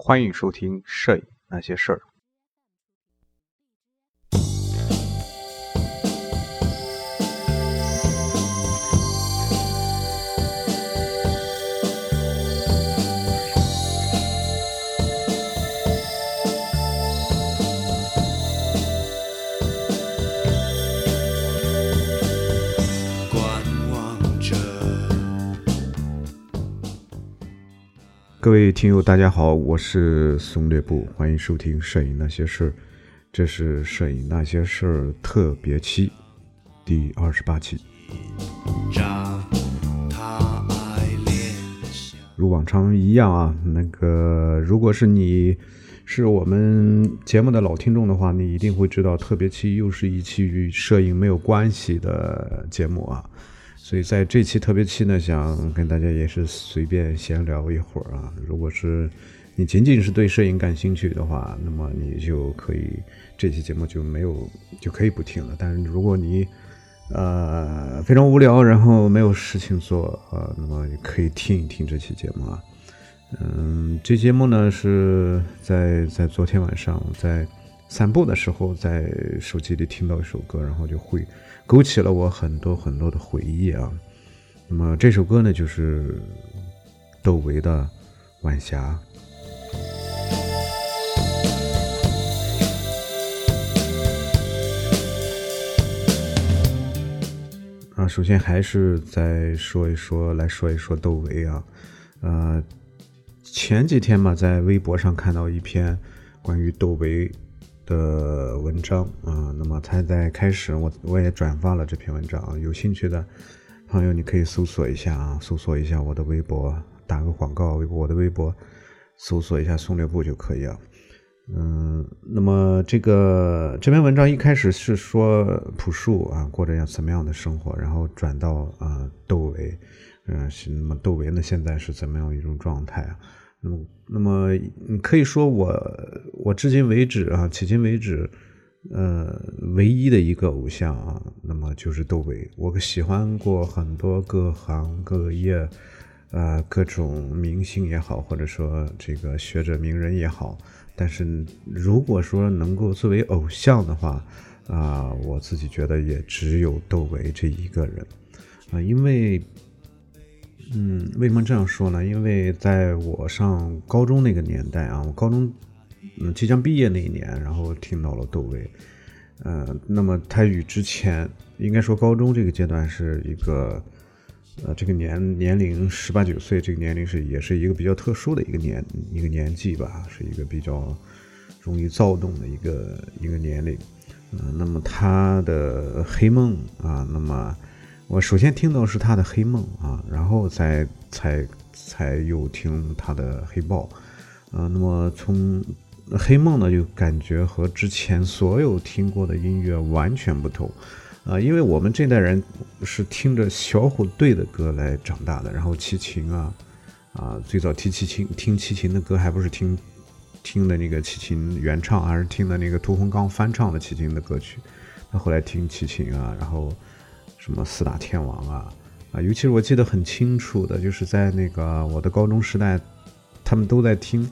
欢迎收听《摄影那些事儿》。各位听友，大家好，我是松略部，欢迎收听《摄影那些事儿》，这是《摄影那些事儿》特别期第二十八期。如往常一样啊，那个如果是你是我们节目的老听众的话，你一定会知道，特别期又是一期与摄影没有关系的节目啊。所以在这期特别期呢，想跟大家也是随便闲聊一会儿啊。如果是你仅仅是对摄影感兴趣的话，那么你就可以这期节目就没有就可以不听了。但是如果你呃非常无聊，然后没有事情做呃，那么你可以听一听这期节目啊。嗯，这节目呢是在在昨天晚上在散步的时候，在手机里听到一首歌，然后就会勾起了我很多很多的回忆啊。那么这首歌呢，就是窦唯的《晚霞》。啊，首先还是再说一说，来说一说窦唯啊，呃，前几天嘛，在微博上看到一篇关于窦唯的文章啊，那么他在开始我我也转发了这篇文章啊，有兴趣的朋友你可以搜索一下啊，搜索一下我的微博，打个广告，微博我的微博搜索一下松略部就可以了。嗯，那么这个这篇文章一开始是说朴树啊过着样什么样的生活，然后转到啊窦唯，嗯，那么窦唯呢现在是怎么样一种状态啊？那么那么你可以说我我至今为止啊，迄今为止，呃，唯一的一个偶像啊，那么就是窦唯。我喜欢过很多各行各业，呃，各种明星也好，或者说这个学者名人也好。但是如果说能够作为偶像的话，啊、我自己觉得也只有窦唯这一个人，啊、因为，嗯，为什么这样说呢？因为在我上高中那个年代啊，我高中嗯即将毕业那一年，然后听到了窦唯，呃，那么他与之前应该说高中这个阶段是一个。呃，这个年年龄十八九岁，这个年龄是也是一个比较特殊的一个年一个年纪吧，是一个比较容易躁动的一个一个年龄。嗯、那么他的《黑梦》啊，那么我首先听到是他的《黑梦》啊，然后才才才又听他的《黑豹》。呃，那么从《黑梦》呢，就感觉和之前所有听过的音乐完全不同。啊，因为我们这代人是听着小虎队的歌来长大的，然后齐秦啊，啊，最早听齐秦听齐秦的歌，还不是听听的那个齐秦原唱，而是听的那个屠洪刚翻唱的齐秦的歌曲。那后来听齐秦啊，然后什么四大天王啊，啊，尤其是我记得很清楚的，就是在那个我的高中时代，他们都在听《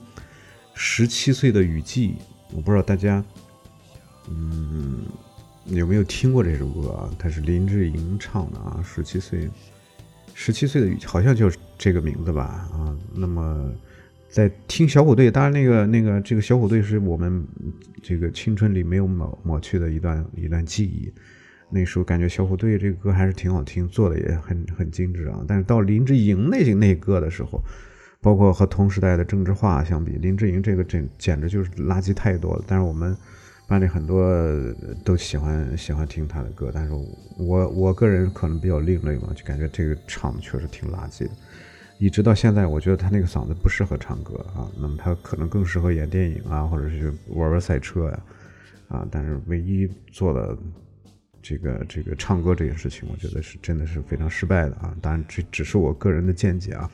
十七岁的雨季》，我不知道大家，嗯。有没有听过这首歌啊？它是林志颖唱的啊，十七岁，十七岁的雨，好像就是这个名字吧？啊，那么在听小虎队，当然那个那个这个小虎队是我们这个青春里没有抹抹去的一段一段记忆。那时候感觉小虎队这个歌还是挺好听，做的也很很精致啊。但是到林志颖那那歌的时候，包括和同时代的郑智化相比，林志颖这个真简直就是垃圾太多了。但是我们。班里很多都喜欢喜欢听他的歌，但是我我个人可能比较另类嘛，就感觉这个唱的确实挺垃圾的。一直到现在，我觉得他那个嗓子不适合唱歌啊，那么他可能更适合演电影啊，或者是玩玩赛车呀啊。但是唯一做的这个这个唱歌这件事情，我觉得是真的是非常失败的啊。当然这只是我个人的见解啊。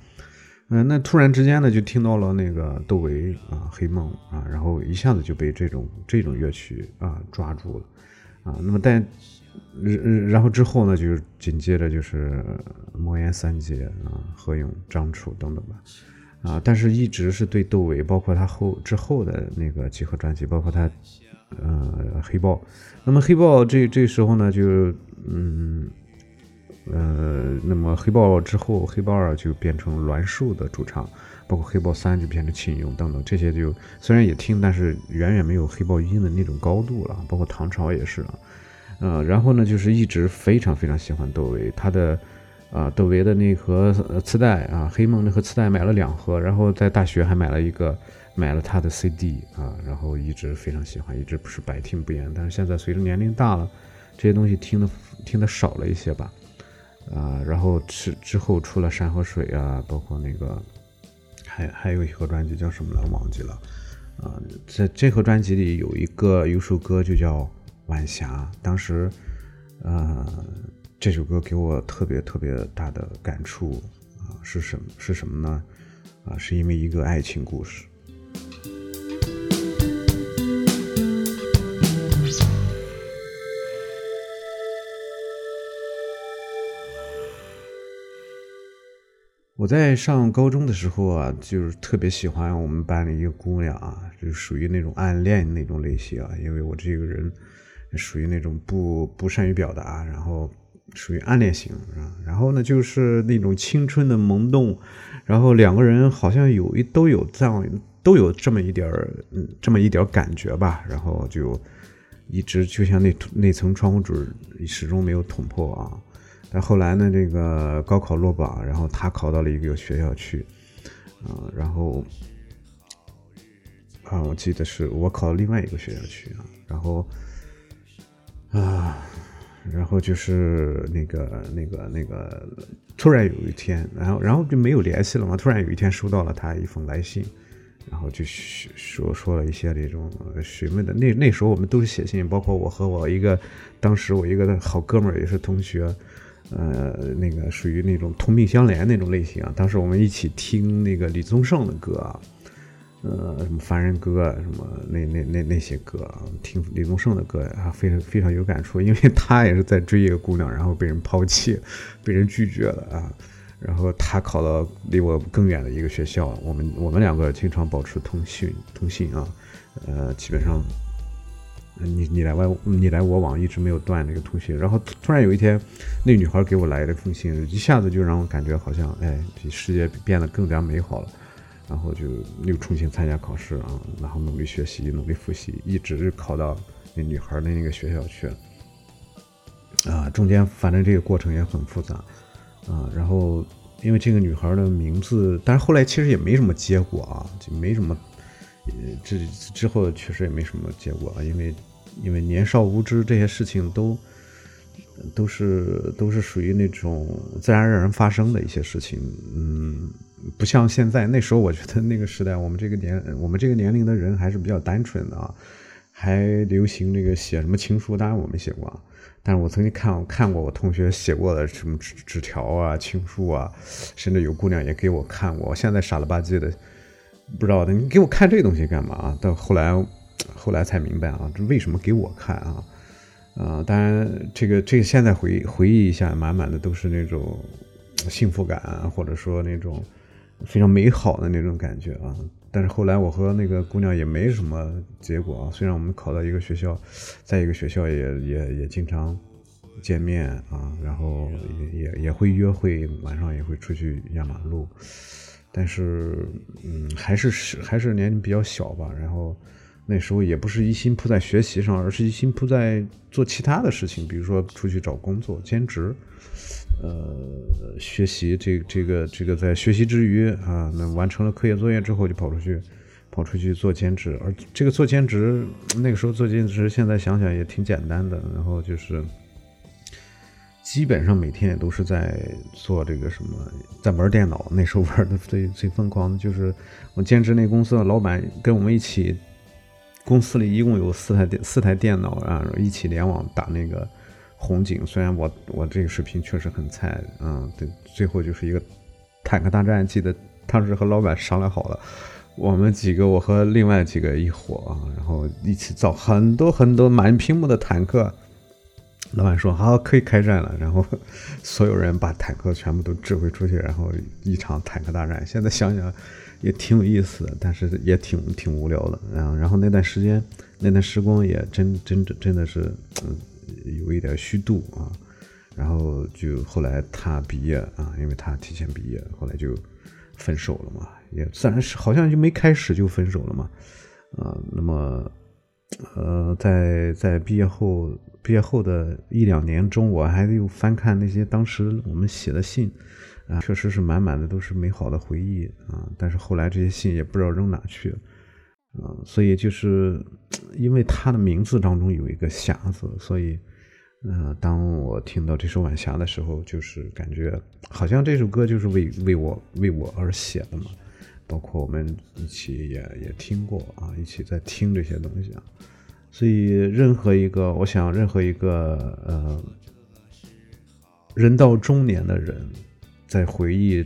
嗯，那突然之间呢，就听到了那个窦唯啊，《黑梦》啊，然后一下子就被这种这种乐曲啊抓住了啊。那么但，然后之后呢，就紧接着就是魔岩三杰啊，何勇、张楚等等吧。啊，但是一直是对窦唯，包括他后之后的那个几盒专辑，包括他呃黑豹。那么黑豹这这时候呢，就嗯呃，那么黑豹之后，黑豹二就变成栾树的主唱，包括黑豹三就变成秦勇等等，这些就虽然也听，但是远远没有黑豹一的那种高度了。包括唐朝也是啊，呃，然后呢，就是一直非常非常喜欢窦唯，他的。啊，窦唯的那盒磁带啊，黑梦那盒磁带买了两盒，然后在大学还买了一个，买了他的 CD 啊，然后一直非常喜欢，一直不是百听不厌。但是现在随着年龄大了，这些东西听的听的少了一些吧，啊，然后之之后出了山和水啊，包括那个还还有一盒专辑叫什么来忘记了，啊，在这盒专辑里有一个有首歌就叫晚霞，当时，呃。这首歌给我特别特别大的感触啊，是什么？是什么呢？啊，是因为一个爱情故事。我在上高中的时候啊，就是特别喜欢我们班的一个姑娘啊，就属于那种暗恋那种类型啊，因为我这个人属于那种不不善于表达，然后。属于暗恋型啊，然后呢，就是那种青春的萌动，然后两个人好像有一都有这样都有这么一点儿，嗯，这么一点感觉吧，然后就一直就像那那层窗户纸始终没有捅破啊。但后来呢，这个高考落榜，然后他考到了一个学校去，啊，然后啊，我记得是我考另外一个学校去啊，然后啊。然后就是那个、那个、那个，突然有一天，然后、然后就没有联系了嘛。突然有一天收到了他一封来信，然后就说说了一些这种询问的。那那时候我们都是写信，包括我和我一个当时我一个好哥们儿也是同学，呃，那个属于那种同病相怜那种类型啊。当时我们一起听那个李宗盛的歌啊。呃，什么凡人歌，什么那那那那些歌啊，听李宗盛的歌啊，非常非常有感触，因为他也是在追一个姑娘，然后被人抛弃，被人拒绝了啊，然后他考到离我更远的一个学校，我们我们两个经常保持通讯通信啊，呃，基本上你你来我你来我往，一直没有断这个通信，然后突然有一天，那女孩给我来了封信，一下子就让我感觉好像哎，这世界变得更加美好了。然后就又重新参加考试啊，然后努力学习，努力复习，一直考到那女孩的那个学校去。啊，中间反正这个过程也很复杂啊。然后因为这个女孩的名字，但是后来其实也没什么结果啊，就没什么。这之后确实也没什么结果啊，因为因为年少无知，这些事情都都是都是属于那种自然而然发生的一些事情，嗯。不像现在，那时候我觉得那个时代，我们这个年我们这个年龄的人还是比较单纯的啊，还流行那个写什么情书，当然我没写过啊，但是我曾经看看过我同学写过的什么纸纸条啊、情书啊，甚至有姑娘也给我看过。我现在傻了吧唧的，不知道的，你给我看这东西干嘛？到后来后来才明白啊，这为什么给我看啊？啊，当然这个这个现在回回忆一下，满满的都是那种幸福感，或者说那种。非常美好的那种感觉啊！但是后来我和那个姑娘也没什么结果啊。虽然我们考到一个学校，在一个学校也也也经常见面啊，然后也也也会约会，晚上也会出去压马路。但是，嗯，还是是还是年龄比较小吧。然后那时候也不是一心扑在学习上，而是一心扑在做其他的事情，比如说出去找工作、兼职。呃，学习这这个这个，在学习之余啊，那完成了课业作业之后，就跑出去，跑出去做兼职。而这个做兼职，那个时候做兼职，现在想想也挺简单的。然后就是，基本上每天也都是在做这个什么，在玩电脑。那时候玩的最最疯狂的就是我兼职那公司的老板跟我们一起，公司里一共有四台电四台电脑啊，一起联网打那个。红警，虽然我我这个视频确实很菜，嗯，对，最后就是一个坦克大战。记得当时和老板商量好了，我们几个，我和另外几个一伙啊，然后一起造很多很多满屏幕的坦克，老板说好可以开战了，然后所有人把坦克全部都指挥出去，然后一场坦克大战。现在想想也挺有意思的，但是也挺挺无聊的。然后然后那段时间那段时光也真真真的是嗯有一点虚度啊。然后就后来他毕业啊，因为他提前毕业，后来就分手了嘛，也自然是好像就没开始就分手了嘛。啊，那么呃在在毕业后。毕业后的一两年中，我还又翻看那些当时我们写的信，啊，确实是满满的都是美好的回忆啊。但是后来这些信也不知道扔哪去了，啊，所以就是因为他的名字当中有一个“匣”字，所以，嗯，当我听到这首《晚霞》的时候，就是感觉好像这首歌就是为为我为我而写的嘛。包括我们一起也也听过啊，一起在听这些东西啊。所以，任何一个，我想，任何一个呃，人到中年的人，在回忆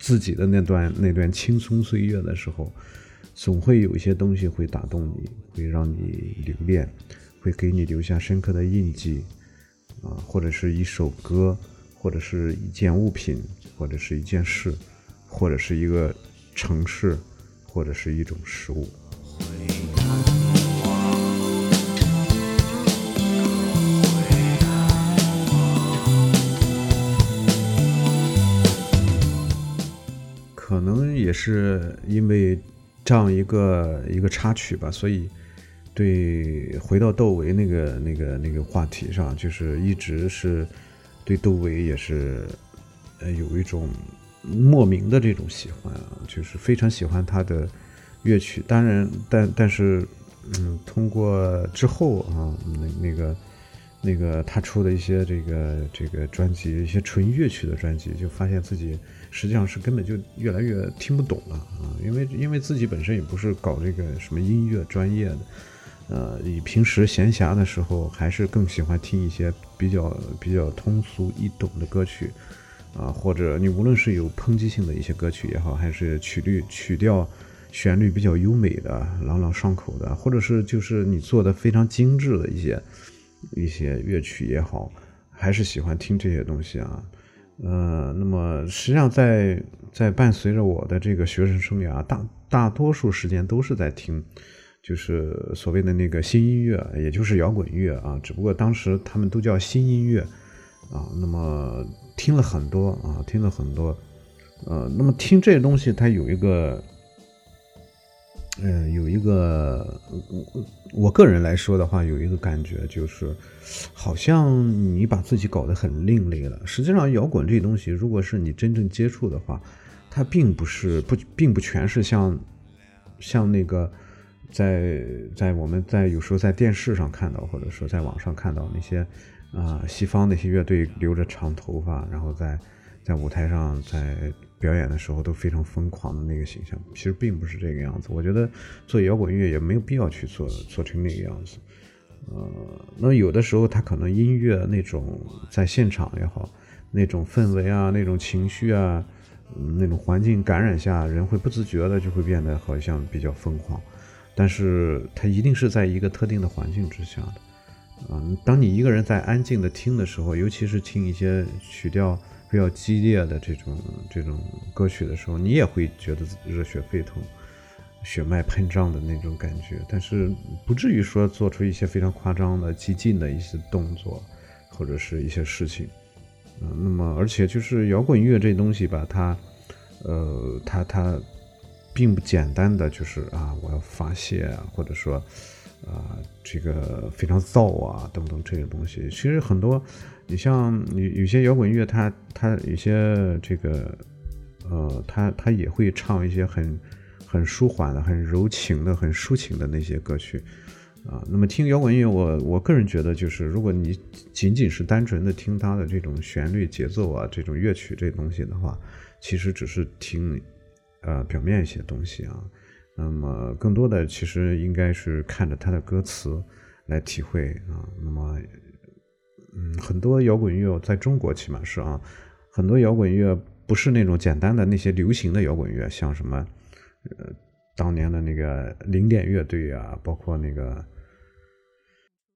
自己的那段那段青葱岁月的时候，总会有一些东西会打动你，会让你留恋，会给你留下深刻的印记啊，或者是一首歌，或者是一件物品，或者是一件事，或者是一个城市，或者是一种食物。可能也是因为这样一个一个插曲吧，所以对回到窦唯那个那个那个话题上，就是一直是对窦唯也是呃有一种莫名的这种喜欢啊，就是非常喜欢他的乐曲。当然，但但是嗯，通过之后啊，那那个那个他出的一些这个这个专辑，一些纯乐曲的专辑，就发现自己。实际上是根本就越来越听不懂了啊，因为因为自己本身也不是搞这个什么音乐专业的，呃，你平时闲暇的时候还是更喜欢听一些比较比较通俗易懂的歌曲，啊，或者你无论是有抨击性的一些歌曲也好，还是曲律曲调旋律比较优美的朗朗上口的，或者是就是你做的非常精致的一些一些乐曲也好，还是喜欢听这些东西啊。呃，那么实际上在在伴随着我的这个学生生涯，大大多数时间都是在听，就是所谓的那个新音乐，也就是摇滚乐啊。只不过当时他们都叫新音乐啊。那么听了很多啊，听了很多。呃，那么听这些东西，它有一个。嗯，有一个我我个人来说的话，有一个感觉就是，好像你把自己搞得很另类了。实际上，摇滚这东西，如果是你真正接触的话，它并不是不，并不全是像像那个在在我们在有时候在电视上看到，或者说在网上看到那些啊西方那些乐队留着长头发，然后在在舞台上在。表演的时候都非常疯狂的那个形象，其实并不是这个样子。我觉得做摇滚乐也没有必要去做做成那个样子。呃，那有的时候他可能音乐那种在现场也好，那种氛围啊，那种情绪啊，那种环境感染下，人会不自觉的就会变得好像比较疯狂。但是他一定是在一个特定的环境之下的。啊，当你一个人在安静的听的时候，尤其是听一些曲调。比较激烈的这种这种歌曲的时候，你也会觉得热血沸腾、血脉喷张的那种感觉，但是不至于说做出一些非常夸张的、激进的一些动作或者是一些事情。嗯，那么而且就是摇滚音乐这东西吧，它呃，它它并不简单的就是啊，我要发泄啊，或者说啊，这个非常燥啊等等这些东西，其实很多。你像有有些摇滚乐，它它有些这个，呃，它它也会唱一些很很舒缓的、很柔情的、很抒情的那些歌曲，啊，那么听摇滚乐，我我个人觉得，就是如果你仅仅是单纯的听它的这种旋律、节奏啊，这种乐曲这东西的话，其实只是听，呃，表面一些东西啊，那么更多的其实应该是看着它的歌词来体会啊，那么。嗯，很多摇滚乐在中国起码是啊，很多摇滚乐不是那种简单的那些流行的摇滚乐，像什么呃当年的那个零点乐队啊，包括那个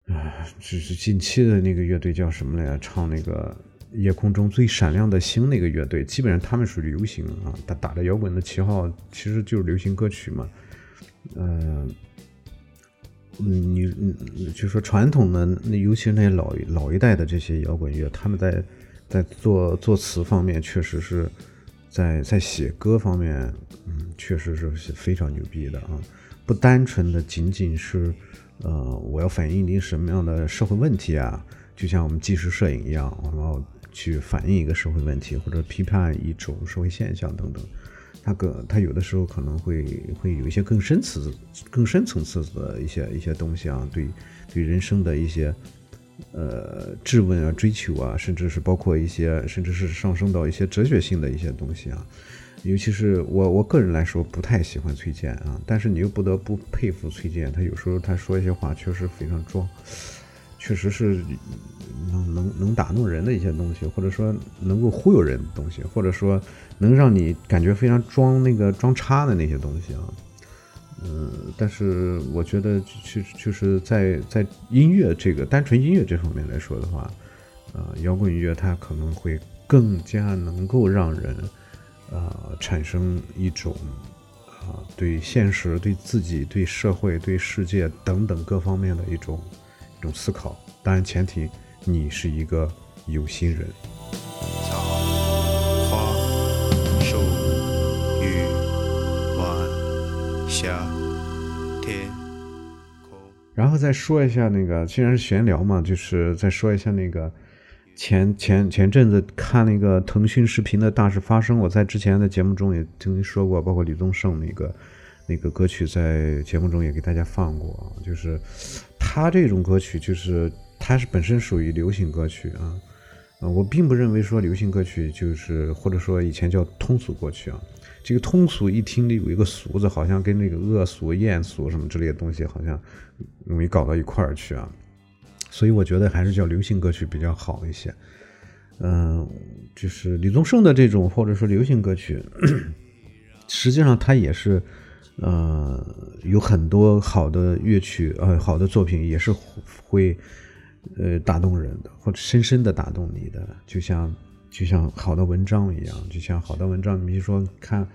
啊，就是近期的那个乐队叫什么来着？唱那个夜空中最闪亮的星那个乐队，基本上他们属于流行啊，打打着摇滚的旗号，其实就是流行歌曲嘛。嗯，你嗯，就说传统的，那尤其是那些老老一代的这些摇滚乐，他们在在做作词方面，确实是在在写歌方面，嗯，确实是非常牛逼的啊，不单纯的仅仅是。呃，我要反映一定什么样的社会问题啊？就像我们纪实摄影一样，然后去反映一个社会问题，或者批判一种社会现象等等。它更，它有的时候可能会会有一些更深层、更深层次的一些一些东西啊，对对人生的一些呃质问啊、追求啊，甚至是包括一些，甚至是上升到一些哲学性的一些东西啊。尤其是我我个人来说不太喜欢崔健啊，但是你又不得不佩服崔健，他有时候他说一些话确实非常装，确实是能能能打动人的一些东西，或者说能够忽悠人的东西，或者说能让你感觉非常装那个装叉的那些东西啊，嗯，但是我觉得就就是在在音乐这个单纯音乐这方面来说的话，呃，摇滚乐它可能会更加能够让人。呃，产生一种啊，对现实、对自己、对社会、对世界等等各方面的一种一种思考。当然，前提你是一个有心人。然后再说一下那个，既然是闲聊嘛，就是再说一下那个。前前前阵子看那个腾讯视频的大事发生，我在之前的节目中也曾经说过，包括李宗盛那个那个歌曲在节目中也给大家放过，就是他这种歌曲，就是它是本身属于流行歌曲啊，啊，我并不认为说流行歌曲就是或者说以前叫通俗歌曲啊，这个通俗一听里有一个俗字，好像跟那个恶俗、艳俗什么之类的东西好像容易搞到一块儿去啊。所以我觉得还是叫流行歌曲比较好一些。嗯，就是李宗盛的这种或者说流行歌曲，实际上它也是，呃，有很多好的乐曲，呃，好的作品也是会，呃，打动人的，或者深深的打动你的，就像就像好的文章一样，就像好的文章，比如说看。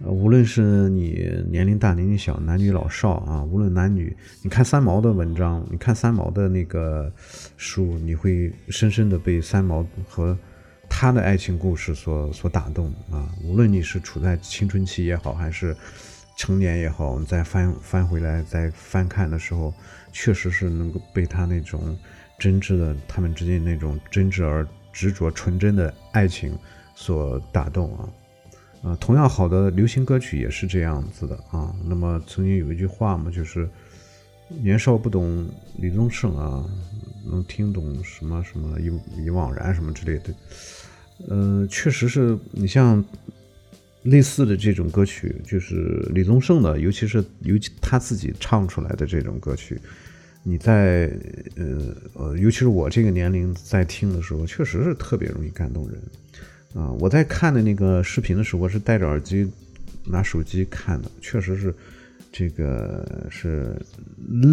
无论是你年龄大年龄小，男女老少啊，无论男女，你看三毛的文章，你看三毛的那个书，你会深深的被三毛和他的爱情故事所所打动啊。无论你是处在青春期也好，还是成年也好，你再翻翻回来再翻看的时候，确实是能够被他那种真挚的他们之间那种真挚而执着、纯真的爱情所打动啊。啊，同样好的流行歌曲也是这样子的啊。那么曾经有一句话嘛，就是年少不懂李宗盛啊，能听懂什么什么一一惘然什么之类的。呃，确实是你像类似的这种歌曲，就是李宗盛的，尤其是尤其他自己唱出来的这种歌曲，你在呃呃，尤其是我这个年龄在听的时候，确实是特别容易感动人。啊，我在看的那个视频的时候，我是戴着耳机拿手机看的，确实是这个是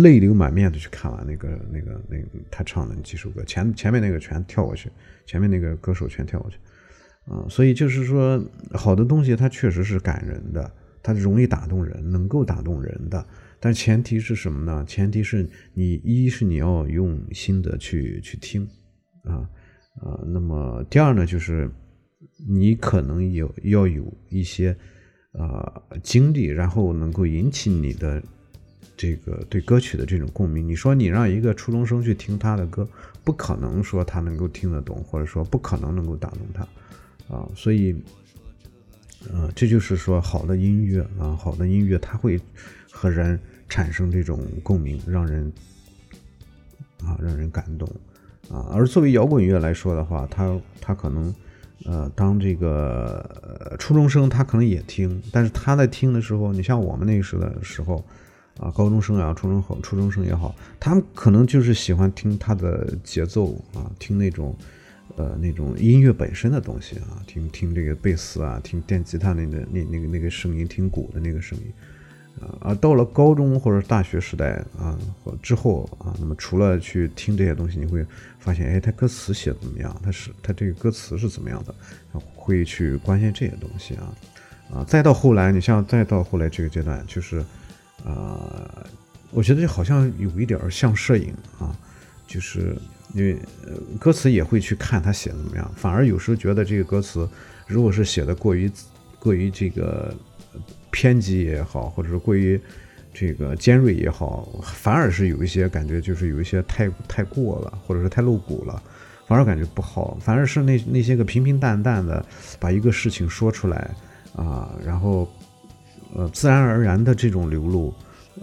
泪流满面的去看完那个那个那个他唱的那几首歌，前前面那个全跳过去，前面那个歌手全跳过去，啊，所以就是说，好的东西它确实是感人的，它容易打动人，能够打动人的，但前提是什么呢？前提是你一是你要用心的去去听，啊啊，那么第二呢就是。你可能有要有一些呃经历，然后能够引起你的这个对歌曲的这种共鸣。你说你让一个初中生去听他的歌，不可能说他能够听得懂，或者说不可能能够打动他啊。所以，呃，这就是说好的音乐啊，好的音乐它会和人产生这种共鸣，让人啊让人感动啊。而作为摇滚乐来说的话，它它可能。呃，当这个初中生，他可能也听，但是他在听的时候，你像我们那个时的时候，啊，高中生啊，初中好，初中生也好，他们可能就是喜欢听他的节奏啊，听那种，呃，那种音乐本身的东西啊，听听这个贝斯啊，听电吉他那个那那个那个声音，听鼓的那个声音，啊，到了高中或者大学时代啊之后啊，那么除了去听这些东西，你会发现，哎，他歌词写的怎么样？他是他这个歌词是怎么样的？会去关心这些东西啊啊！再到后来，你像再到后来这个阶段，就是啊，我觉得好像有一点像摄影啊，就是因为歌词也会去看他写的怎么样，反而有时候觉得这个歌词如果是写的过于过于这个。偏激也好，或者是过于这个尖锐也好，反而是有一些感觉，就是有一些太太过了，或者是太露骨了，反而感觉不好。反而是那那些个平平淡淡的把一个事情说出来啊，然后呃自然而然的这种流露，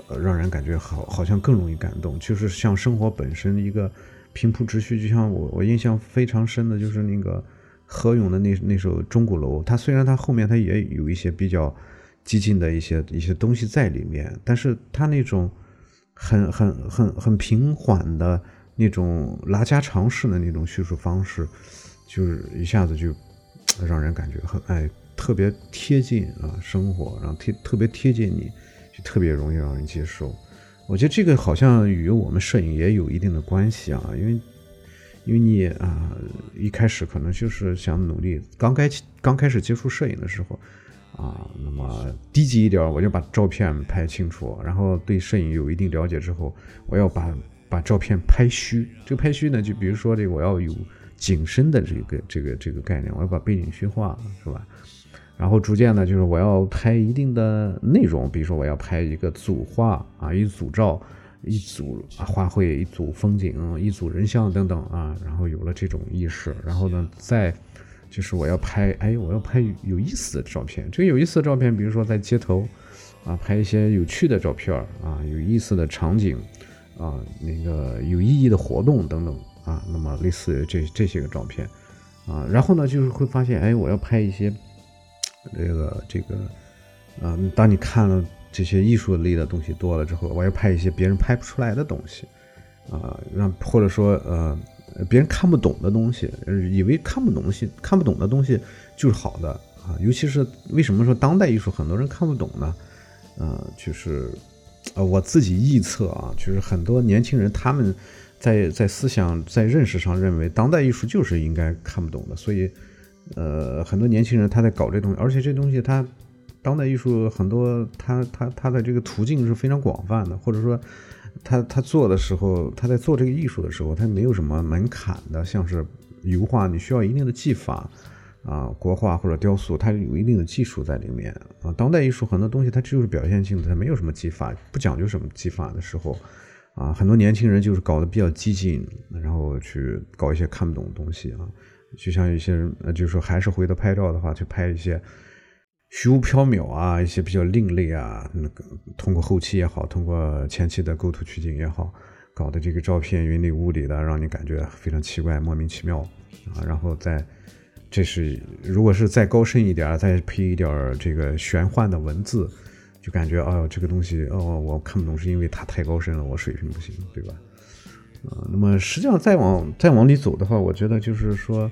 呃让人感觉好，好像更容易感动。就是像生活本身一个平铺直叙，就像我我印象非常深的就是那个何勇的那那首《钟鼓楼》，他虽然他后面他也有一些比较。激进的一些一些东西在里面，但是他那种很很很很平缓的那种拉家常式的那种叙述方式，就是一下子就让人感觉很哎特别贴近啊生活，然后贴特别贴近你，就特别容易让人接受。我觉得这个好像与我们摄影也有一定的关系啊，因为因为你啊一开始可能就是想努力，刚开刚开始接触摄影的时候。啊，那么低级一点，我就把照片拍清楚，然后对摄影有一定了解之后，我要把把照片拍虚。这个拍虚呢，就比如说这个，我要有景深的这个这个这个概念，我要把背景虚化，是吧？然后逐渐呢，就是我要拍一定的内容，比如说我要拍一个组画啊，一组照，一组花卉，一组风景，一组人像等等啊，然后有了这种意识，然后呢，再。就是我要拍，哎，我要拍有意思的照片。这个有意思的照片，比如说在街头，啊，拍一些有趣的照片啊，有意思的场景，啊，那个有意义的活动等等，啊，那么类似这这些个照片，啊，然后呢，就是会发现，哎，我要拍一些，这个这个，啊，当你看了这些艺术类的东西多了之后，我要拍一些别人拍不出来的东西，啊，让或者说，呃。别人看不懂的东西，以为看不懂东西，看不懂的东西就是好的啊！尤其是为什么说当代艺术很多人看不懂呢？呃，就是呃，我自己臆测啊，就是很多年轻人他们在在思想在认识上认为当代艺术就是应该看不懂的，所以呃，很多年轻人他在搞这东西，而且这东西他当代艺术很多，他他他的这个途径是非常广泛的，或者说。他他做的时候，他在做这个艺术的时候，他没有什么门槛的，像是油画，你需要一定的技法啊，国画或者雕塑，它有一定的技术在里面啊。当代艺术很多东西它就是表现性的，它没有什么技法，不讲究什么技法的时候啊，很多年轻人就是搞得比较激进，然后去搞一些看不懂的东西啊，就像有些人，就是说还是回头拍照的话，去拍一些。虚无缥缈啊，一些比较另类啊，那个通过后期也好，通过前期的构图取景也好，搞的这个照片云里雾里的，让你感觉非常奇怪、莫名其妙啊。然后再，这是如果是再高深一点，再配一点这个玄幻的文字，就感觉哎呦，这个东西哦，我看不懂，是因为它太高深了，我水平不行，对吧？啊，那么实际上再往再往里走的话，我觉得就是说。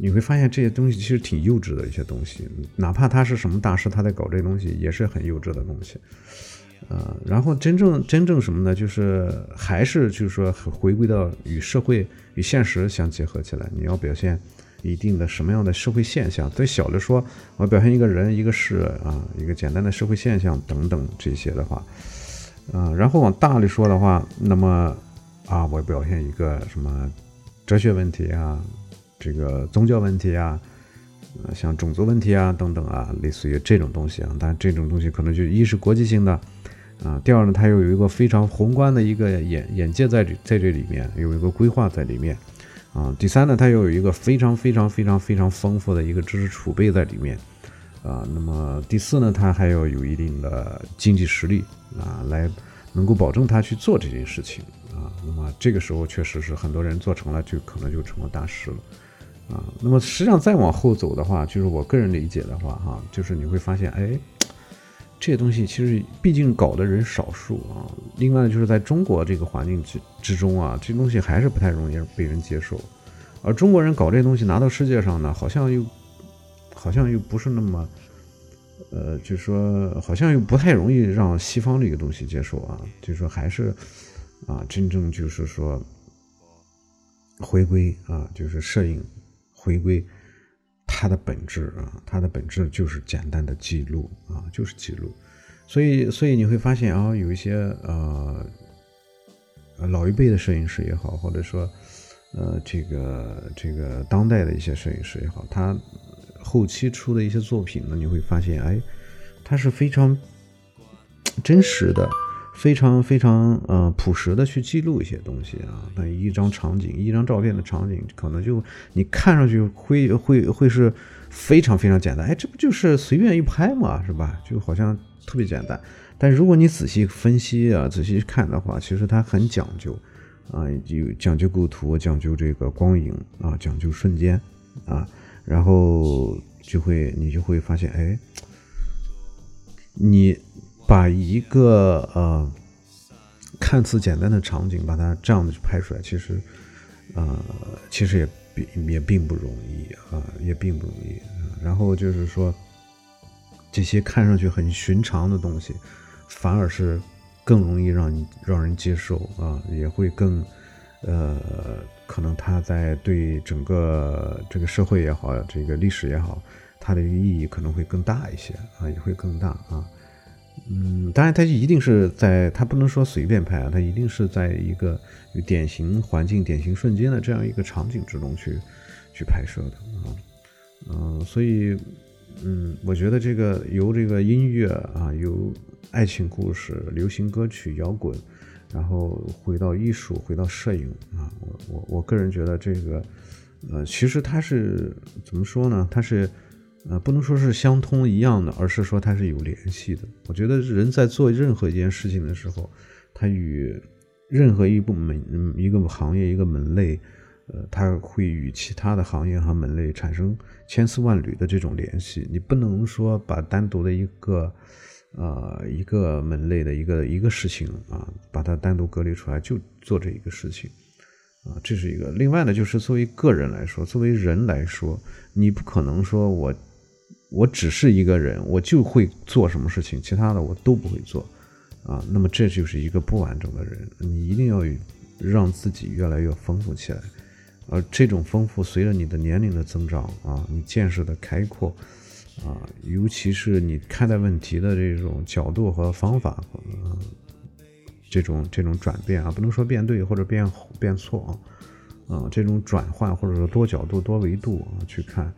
你会发现这些东西其实挺幼稚的一些东西，哪怕他是什么大师，他在搞这些东西也是很幼稚的东西。呃，然后真正真正什么呢？就是还是就是说回归到与社会与现实相结合起来，你要表现一定的什么样的社会现象？对小的说，我表现一个人一个事啊，一个简单的社会现象等等这些的话，啊，然后往大里说的话，那么啊，我表现一个什么哲学问题啊？这个宗教问题啊，呃，像种族问题啊等等啊，类似于这种东西啊，但这种东西可能就一是国际性的啊，第二呢，它又有一个非常宏观的一个眼眼界在这在这里面，有一个规划在里面。啊，第三呢，它又有一个非常非常非常非常丰富的一个知识储备在里面。啊，那么第四呢，它还要有一定的经济实力啊，来能够保证他去做这件事情。啊，那么这个时候确实是很多人做成了，就可能就成了大师了。啊，那么实际上再往后走的话，就是我个人理解的话，哈，就是你会发现，哎，这些东西其实毕竟搞的人少数啊。另外就是在中国这个环境之之中啊，这东西还是不太容易被人接受。而中国人搞这东西拿到世界上呢，好像又好像又不是那么呃，就是说好像又不太容易让西方这个东西接受啊，就是说还是啊，真正就是说回归啊，就是摄影回归它的本质啊，它的本质就是简单的记录啊，就是记录。所以，所以你会发现啊，有一些呃老一辈的摄影师也好，或者说呃这个这个当代的一些摄影师也好，他后期出的一些作品呢，你会发现，哎，他是非常真实的，非常非常呃朴实的去记录一些东西啊。那一张场景，一张照片的场景，可能就你看上去会会会是非常非常简单，哎，这不就是随便一拍嘛，是吧？就好像。特别简单，但如果你仔细分析啊，仔细看的话，其实它很讲究啊，有讲究构图，讲究这个光影啊，讲究瞬间啊，然后就会你就会发现，哎，你把一个呃看似简单的场景，把它这样的去拍出来，其实呃其实也并也并不容易啊，也并不容易。然后就是说。这些看上去很寻常的东西，反而是更容易让你让人接受啊，也会更，呃，可能它在对整个这个社会也好，这个历史也好，它的意义可能会更大一些啊，也会更大啊。嗯，当然，它一定是在，它不能说随便拍啊，它一定是在一个有典型环境、典型瞬间的这样一个场景之中去去拍摄的啊，嗯，所以。嗯，我觉得这个由这个音乐啊，由爱情故事、流行歌曲、摇滚，然后回到艺术，回到摄影啊，我我我个人觉得这个，呃，其实它是怎么说呢？它是呃，不能说是相通一样的，而是说它是有联系的。我觉得人在做任何一件事情的时候，他与任何一部门、一个行业、一个门类。呃，它会与其他的行业和门类产生千丝万缕的这种联系。你不能说把单独的一个，呃，一个门类的一个一个事情啊，把它单独隔离出来就做这一个事情，啊，这是一个。另外呢，就是作为个人来说，作为人来说，你不可能说我我只是一个人，我就会做什么事情，其他的我都不会做，啊，那么这就是一个不完整的人。你一定要让自己越来越丰富起来。而这种丰富，随着你的年龄的增长啊，你见识的开阔啊，尤其是你看待问题的这种角度和方法，嗯，这种这种转变啊，不能说变对或者变变错啊，啊，这种转换或者说多角度、多维度啊去看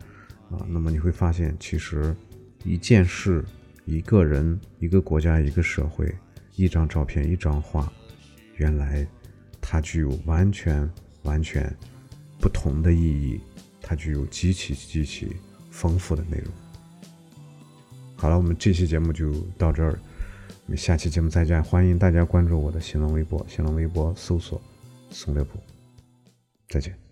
啊，那么你会发现，其实一件事、一个人、一个国家、一个社会、一张照片、一张画，原来它具有完全完全。不同的意义，它具有极其极其丰富的内容。好了，我们这期节目就到这儿，我们下期节目再见。欢迎大家关注我的新浪微博，新浪微博搜索“宋乐普”，再见。